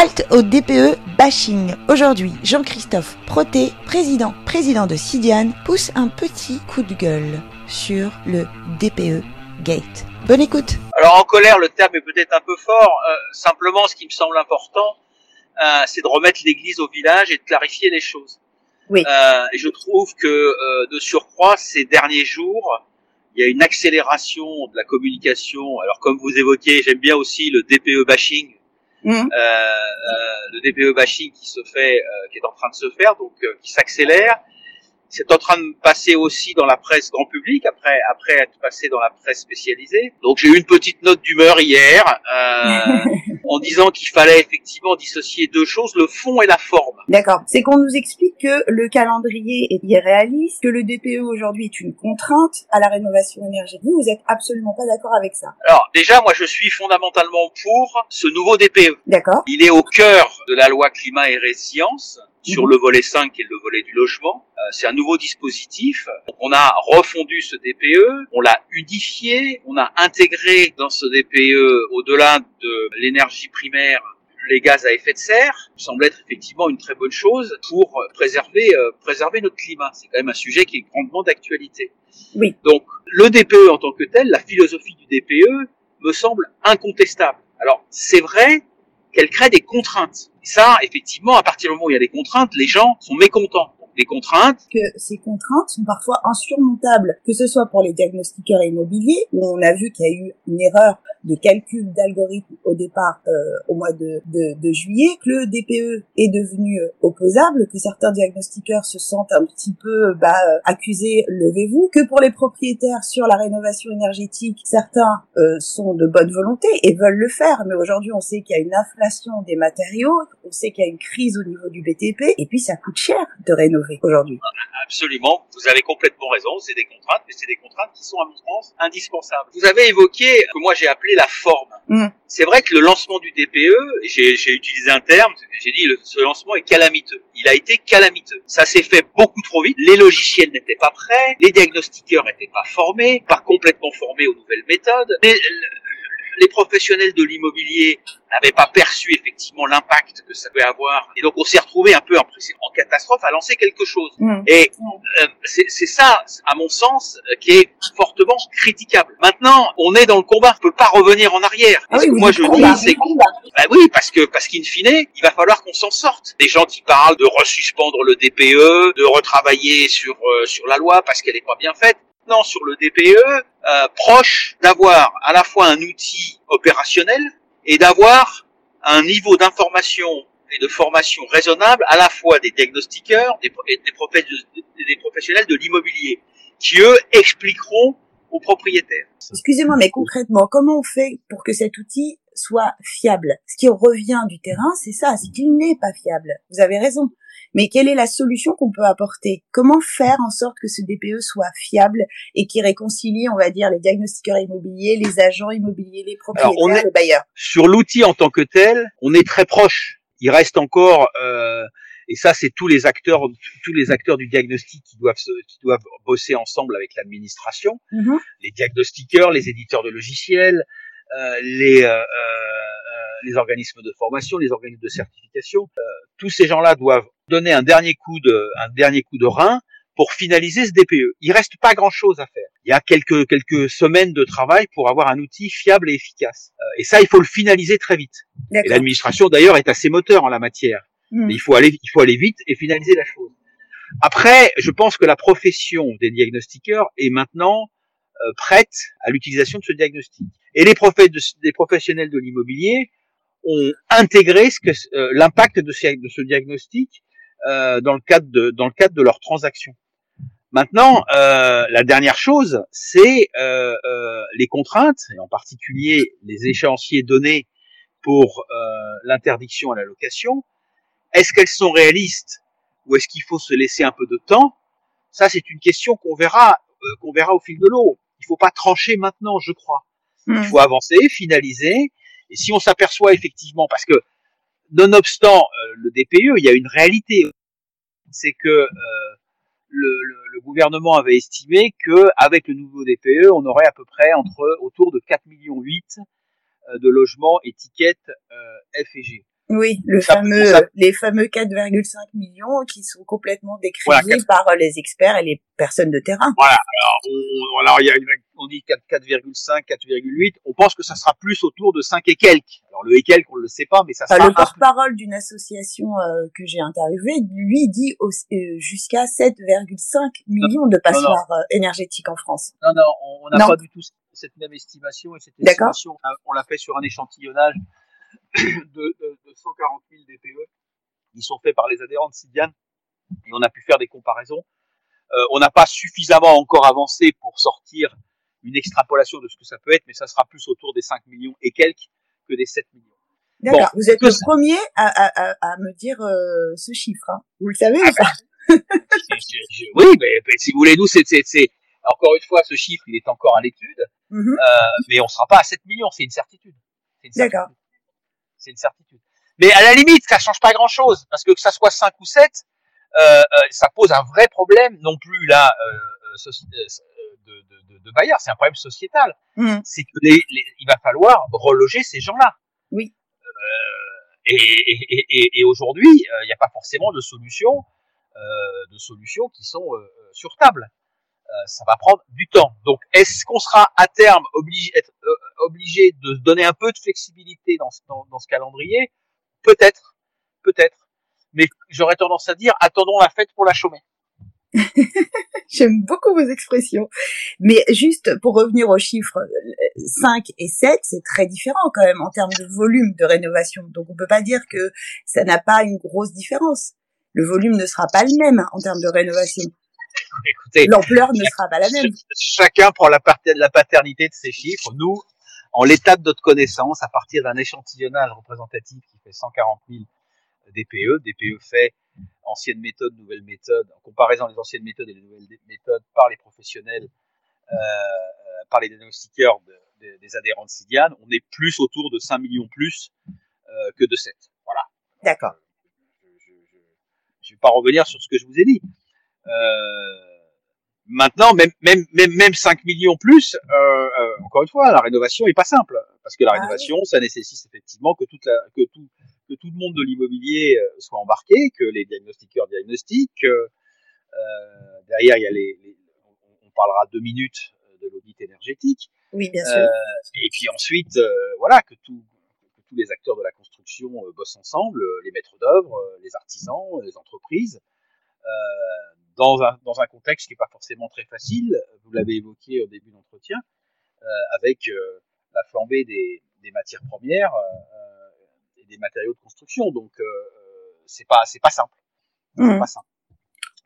Halte au DPE bashing. Aujourd'hui, Jean-Christophe Proté, président, président de Sidiane, pousse un petit coup de gueule sur le DPE Gate. Bonne écoute. Alors en colère, le terme est peut-être un peu fort. Euh, simplement, ce qui me semble important, euh, c'est de remettre l'église au village et de clarifier les choses. Oui. Euh, et je trouve que euh, de surcroît, ces derniers jours, il y a une accélération de la communication. Alors comme vous évoquez, j'aime bien aussi le DPE bashing. Mmh. Euh, euh, le DPE bashing qui se fait, euh, qui est en train de se faire, donc euh, qui s'accélère. C'est en train de passer aussi dans la presse grand public, après après être passé dans la presse spécialisée. Donc j'ai eu une petite note d'humeur hier, euh, en disant qu'il fallait effectivement dissocier deux choses, le fond et la forme. D'accord. C'est qu'on nous explique que le calendrier est irréaliste, que le DPE aujourd'hui est une contrainte à la rénovation énergétique. Vous, vous êtes absolument pas d'accord avec ça. Alors déjà, moi je suis fondamentalement pour ce nouveau DPE. D'accord. Il est au cœur de la loi climat et résilience sur le volet 5 et le volet du logement. Euh, c'est un nouveau dispositif. Donc, on a refondu ce DPE, on l'a unifié, on a intégré dans ce DPE, au-delà de l'énergie primaire, les gaz à effet de serre, semble être effectivement une très bonne chose pour préserver, euh, préserver notre climat. C'est quand même un sujet qui est grandement d'actualité. Oui. Donc, le DPE en tant que tel, la philosophie du DPE, me semble incontestable. Alors, c'est vrai qu'elle crée des contraintes. Ça, effectivement, à partir du moment où il y a des contraintes, les gens sont mécontents. Des contraintes, Que ces contraintes sont parfois insurmontables, que ce soit pour les diagnostiqueurs immobiliers, où on a vu qu'il y a eu une erreur de calcul d'algorithme au départ euh, au mois de, de, de juillet, que le DPE est devenu euh, opposable, que certains diagnostiqueurs se sentent un petit peu bah, euh, accusés, levez-vous, que pour les propriétaires sur la rénovation énergétique, certains euh, sont de bonne volonté et veulent le faire, mais aujourd'hui on sait qu'il y a une inflation des matériaux, on sait qu'il y a une crise au niveau du BTP, et puis ça coûte cher de rénover aujourd'hui. absolument, vous avez complètement raison, c'est des contraintes, mais c'est des contraintes qui sont, à mon sens, indispensables. Vous avez évoqué ce que moi j'ai appelé la forme. Mm. C'est vrai que le lancement du DPE, j'ai j'ai utilisé un terme, j'ai dit le, ce lancement est calamiteux. Il a été calamiteux. Ça s'est fait beaucoup trop vite. Les logiciels n'étaient pas prêts, les diagnostiqueurs n'étaient pas formés, pas complètement formés aux nouvelles méthodes. Les, les professionnels de l'immobilier n'avaient pas perçu effectivement l'impact que ça pouvait avoir. Et donc on s'est retrouvé un peu en, en catastrophe à lancer quelque chose. Mm. Et euh, c'est ça, à mon sens, euh, qui est fortement critiquable. Maintenant, on est dans le combat, on peut pas revenir en arrière. Ah oui, que moi je combat, dis, c'est bah oui, parce que parce qu'in fine, il va falloir qu'on s'en sorte. Des gens qui parlent de resuspendre le DPE, de retravailler sur euh, sur la loi parce qu'elle est pas bien faite. Sur le DPE, euh, proche d'avoir à la fois un outil opérationnel et d'avoir un niveau d'information et de formation raisonnable à la fois des diagnostiqueurs et des professionnels de l'immobilier qui eux expliqueront aux propriétaires. Excusez-moi, mais concrètement, comment on fait pour que cet outil soit fiable? Ce qui revient du terrain, c'est ça, c'est qu'il n'est pas fiable. Vous avez raison. Mais quelle est la solution qu'on peut apporter? Comment faire en sorte que ce DPE soit fiable et qui réconcilie, on va dire, les diagnostiqueurs immobiliers, les agents immobiliers, les propriétaires, on est- les bailleurs? Sur l'outil en tant que tel, on est très proche. Il reste encore euh, et ça c'est tous les acteurs tous les acteurs du diagnostic qui doivent se- qui doivent bosser ensemble avec l'administration. Mhm. les diagnostiqueurs, les éditeurs de logiciels, euh, les, euh, euh, les organismes de formation, les organismes de certification. Euh, tous ces gens-là doivent donner un dernier coup de, un dernier coup de rein pour finaliser ce DPE. Il reste pas grand-chose à faire. Il y a quelques quelques semaines de travail pour avoir un outil fiable et efficace. Euh, et ça, il faut le finaliser très vite. Et l'administration d'ailleurs est assez moteur en la matière. Mhm. Mais il faut aller, il faut aller vite et finaliser la chose. Après, je pense que la profession des diagnostiqueurs est maintenant euh, prête à l'utilisation de ce diagnostic. Et les, des professionnels de l'immobilier ont intégré ce que euh, l'impact de ce diagnostic euh, dans le cadre de dans le cadre de leurs transactions. Maintenant, euh, la dernière chose, c'est euh, euh, les contraintes, et en particulier les échéanciers donnés pour euh, l'interdiction à la location. Est-ce qu'elles sont réalistes ou est-ce qu'il faut se laisser un peu de temps? Ça, c'est une question qu'on verra, euh, qu'on verra au fil de l'eau. Il faut pas trancher maintenant, je crois. Il Mhm. faut avancer, finaliser. Et si on s'aperçoit effectivement, parce que nonobstant euh, le DPE, il y a une réalité, c'est que euh, le, gouvernement avait estimé que avec le nouveau DPE, on aurait à peu près entre autour de 4 millions 8 euh, de logements étiquettes euh, F et G. Oui, le fameux, les fameux 4,5 millions qui sont complètement décriés par les experts et les personnes de terrain. Voilà. Alors, on, alors il y a on dit 4,5, 4,8. On pense que ça sera plus autour de 5 et quelques. Alors le et quelques, on le sait pas, mais ça sera. le porte-parole d'une association euh, que j'ai interviewée, lui dit euh, jusqu'à 7,5 millions de passoires euh, énergétiques en France. Non, non, on n'a pas du tout cette même estimation et cette estimation, on l'a fait sur un échantillonnage de, de, de 140 000 DPE qui sont faits par les adhérents de Sidiane et on a pu faire des comparaisons. Euh, on n'a pas suffisamment encore avancé pour sortir une extrapolation de ce que ça peut être, mais ça sera plus autour des 5 millions et quelques que des 7 millions. D'accord. vous êtes le premier à, à, à, me dire euh, ce chiffre. Hein. Vous le savez ah, bah, Oui, mais, si vous voulez, nous, c'est encore une fois, ce chiffre, il est encore à l'étude, mm-hmm. euh, mais on sera pas à 7 millions, c'est une certitude. D'accord c'est une certitude. Mais à la limite, ça change pas grand-chose, parce que que ça soit 5 ou 7, euh, euh, ça pose un vrai problème, non plus là euh, de, de, de Bayard, c'est un problème sociétal. Mmh. C'est que les, il va falloir reloger ces gens-là. Oui. et, et, et, et aujourd'hui, il n'y a pas forcément de solutions, de solutions qui sont sur table. Ça va prendre du temps. Donc, est-ce qu'on sera à terme obligé, être, euh, obligé de donner un peu de flexibilité dans ce, dans, ce calendrier Peut-être, peut-être. Mais j'aurais tendance à dire, attendons la fête pour la chômer. J'aime beaucoup vos expressions. Mais juste pour revenir aux chiffres 5 et 7, c'est très différent quand même en termes de volume de rénovation. Donc on peut pas dire que ça n'a pas une grosse différence. Le volume ne sera pas le même en termes de rénovation. Écoutez, l'ampleur ne sera pas la même. Chacun prend la, la paternité de ses chiffres. Nous, en l'état de notre connaissance, à partir d'un échantillonnage représentatif qui fait 140 000 DPE, DPE fait ancienne méthode, nouvelle méthode, en comparaison des anciennes méthodes et les nouvelles méthodes par les professionnels, euh, euh par les diagnostiqueurs des adhérents de Sidiane, on est plus autour de 5 millions plus euh, que de 7. Voilà. D'accord. Je ne vais pas revenir sur ce que je vous ai dit. Euh, maintenant, même, même, même, même 5 millions plus, euh, euh, encore une fois, la rénovation est pas simple. Parce que la ah rénovation, ça nécessite effectivement que, toute la, que, tout, que tout le monde de l'immobilier soit embarqué, que les diagnostiqueurs diagnostiquent. Euh, derrière, il y a les, on parlera deux minutes de l'audit énergétique. Oui, bien sûr. et puis ensuite, voilà, que, tout, que tous les acteurs de la construction bossent ensemble, les maîtres d'œuvre, les artisans, les entreprises. Euh, dans un, dans un contexte qui n'est pas forcément très facile. Vous l'avez évoqué au début d'entretien, euh, avec euh, la flambée des, des matières premières euh, et des matériaux de construction. Donc c'est pas c'est pas simple. Mmh. Pas simple.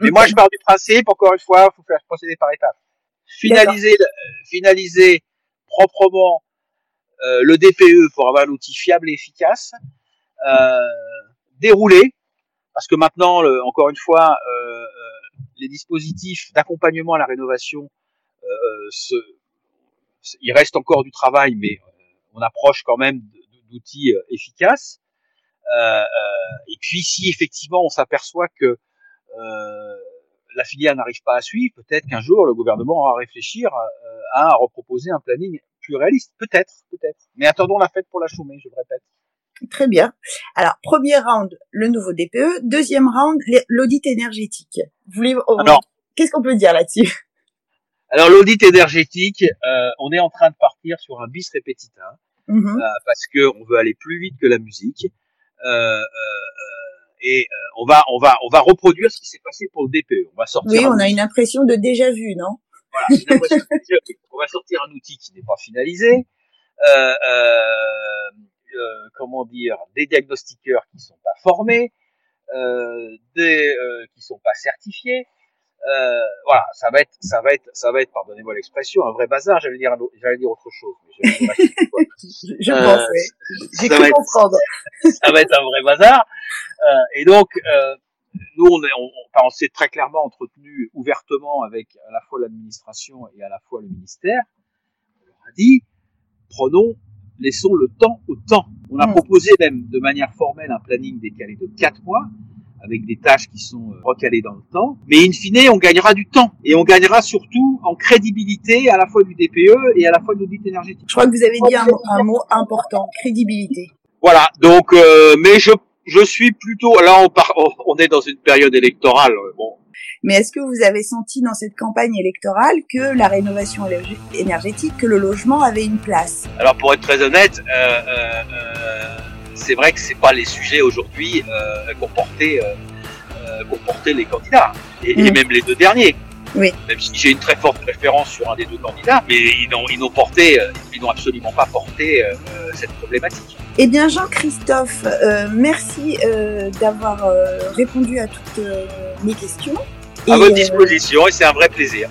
Mais moi, je pars du principe, encore une fois, il faut faire procéder par étapes. Finaliser, finaliser proprement euh, le DPE pour avoir un outil fiable et efficace. Euh, dérouler, parce que maintenant, le, encore une fois, euh, les dispositifs d'accompagnement à la rénovation, euh, il reste encore du travail, mais euh, on approche quand même d'outils euh, efficaces. et puis, si effectivement on s'aperçoit que la filière n'arrive pas à suivre, peut-être qu'un jour le gouvernement va réfléchir à reproposer un planning plus réaliste. Peut-être, peut-être. Mais attendons la fête pour la chômer, je le répète. Très bien. Alors, premier round, le nouveau DPE. Deuxième round, l'audit énergétique. Vous voulez, qu'est-ce qu'on peut dire là-dessus? Alors, l'audit énergétique, euh, on est en train de partir sur un bis répétita, mm-hmm. euh, parce que on veut aller plus vite que la musique. Euh, et on va, on va, on va reproduire ce qui s'est passé pour le DPE. On va sortir. Oui, on a une impression de déjà vu, non? Voilà, on va sortir un outil qui n'est pas finalisé. Euh, euh, euh, comment dire, des diagnostiqueurs qui sont pas formés, euh, des euh, qui sont pas certifiés. Euh, voilà, ça va être, ça va être, ça va être, pardonnez-moi l'expression, un vrai bazar. J'allais dire, j'allais dire autre chose. Mais je, je, je euh, pensais, j'ai cru comprendre. ça va être un vrai bazar. Euh, et donc, euh, nous, on, est, on, on s'est très clairement entretenu ouvertement avec à la fois l'administration et à la fois le ministère. On leur a dit, prenons laissons le temps au temps. On a hmm. proposé même de manière formelle un planning décalé de 4 mois, avec des tâches qui sont euh, recalées dans le temps. Mais in fine, on gagnera du temps. Et on gagnera surtout en crédibilité à la fois du DPE et à la fois de l'audit énergétique. Je crois que vous avez dit un, mot important, crédibilité. Voilà. Donc, euh, mais je je suis plutôt là on, part, on est dans une période électorale. Bon, mais est-ce que vous avez senti dans cette campagne électorale que la rénovation énergétique, que le logement avait une place? Alors pour être très honnête, euh, euh, euh c'est vrai que c'est pas les sujets aujourd'hui euh, qu'ont porté, euh, les candidats et, et, même les deux derniers. Oui. Même si j'ai une très forte préférence sur un des deux candidats, mais ils n'ont porté, ils n'ont absolument pas porté cette problématique. Eh bien, Jean-Christophe, euh, merci euh, d'avoir euh, répondu à toutes mes questions. À votre disposition et c'est un vrai plaisir.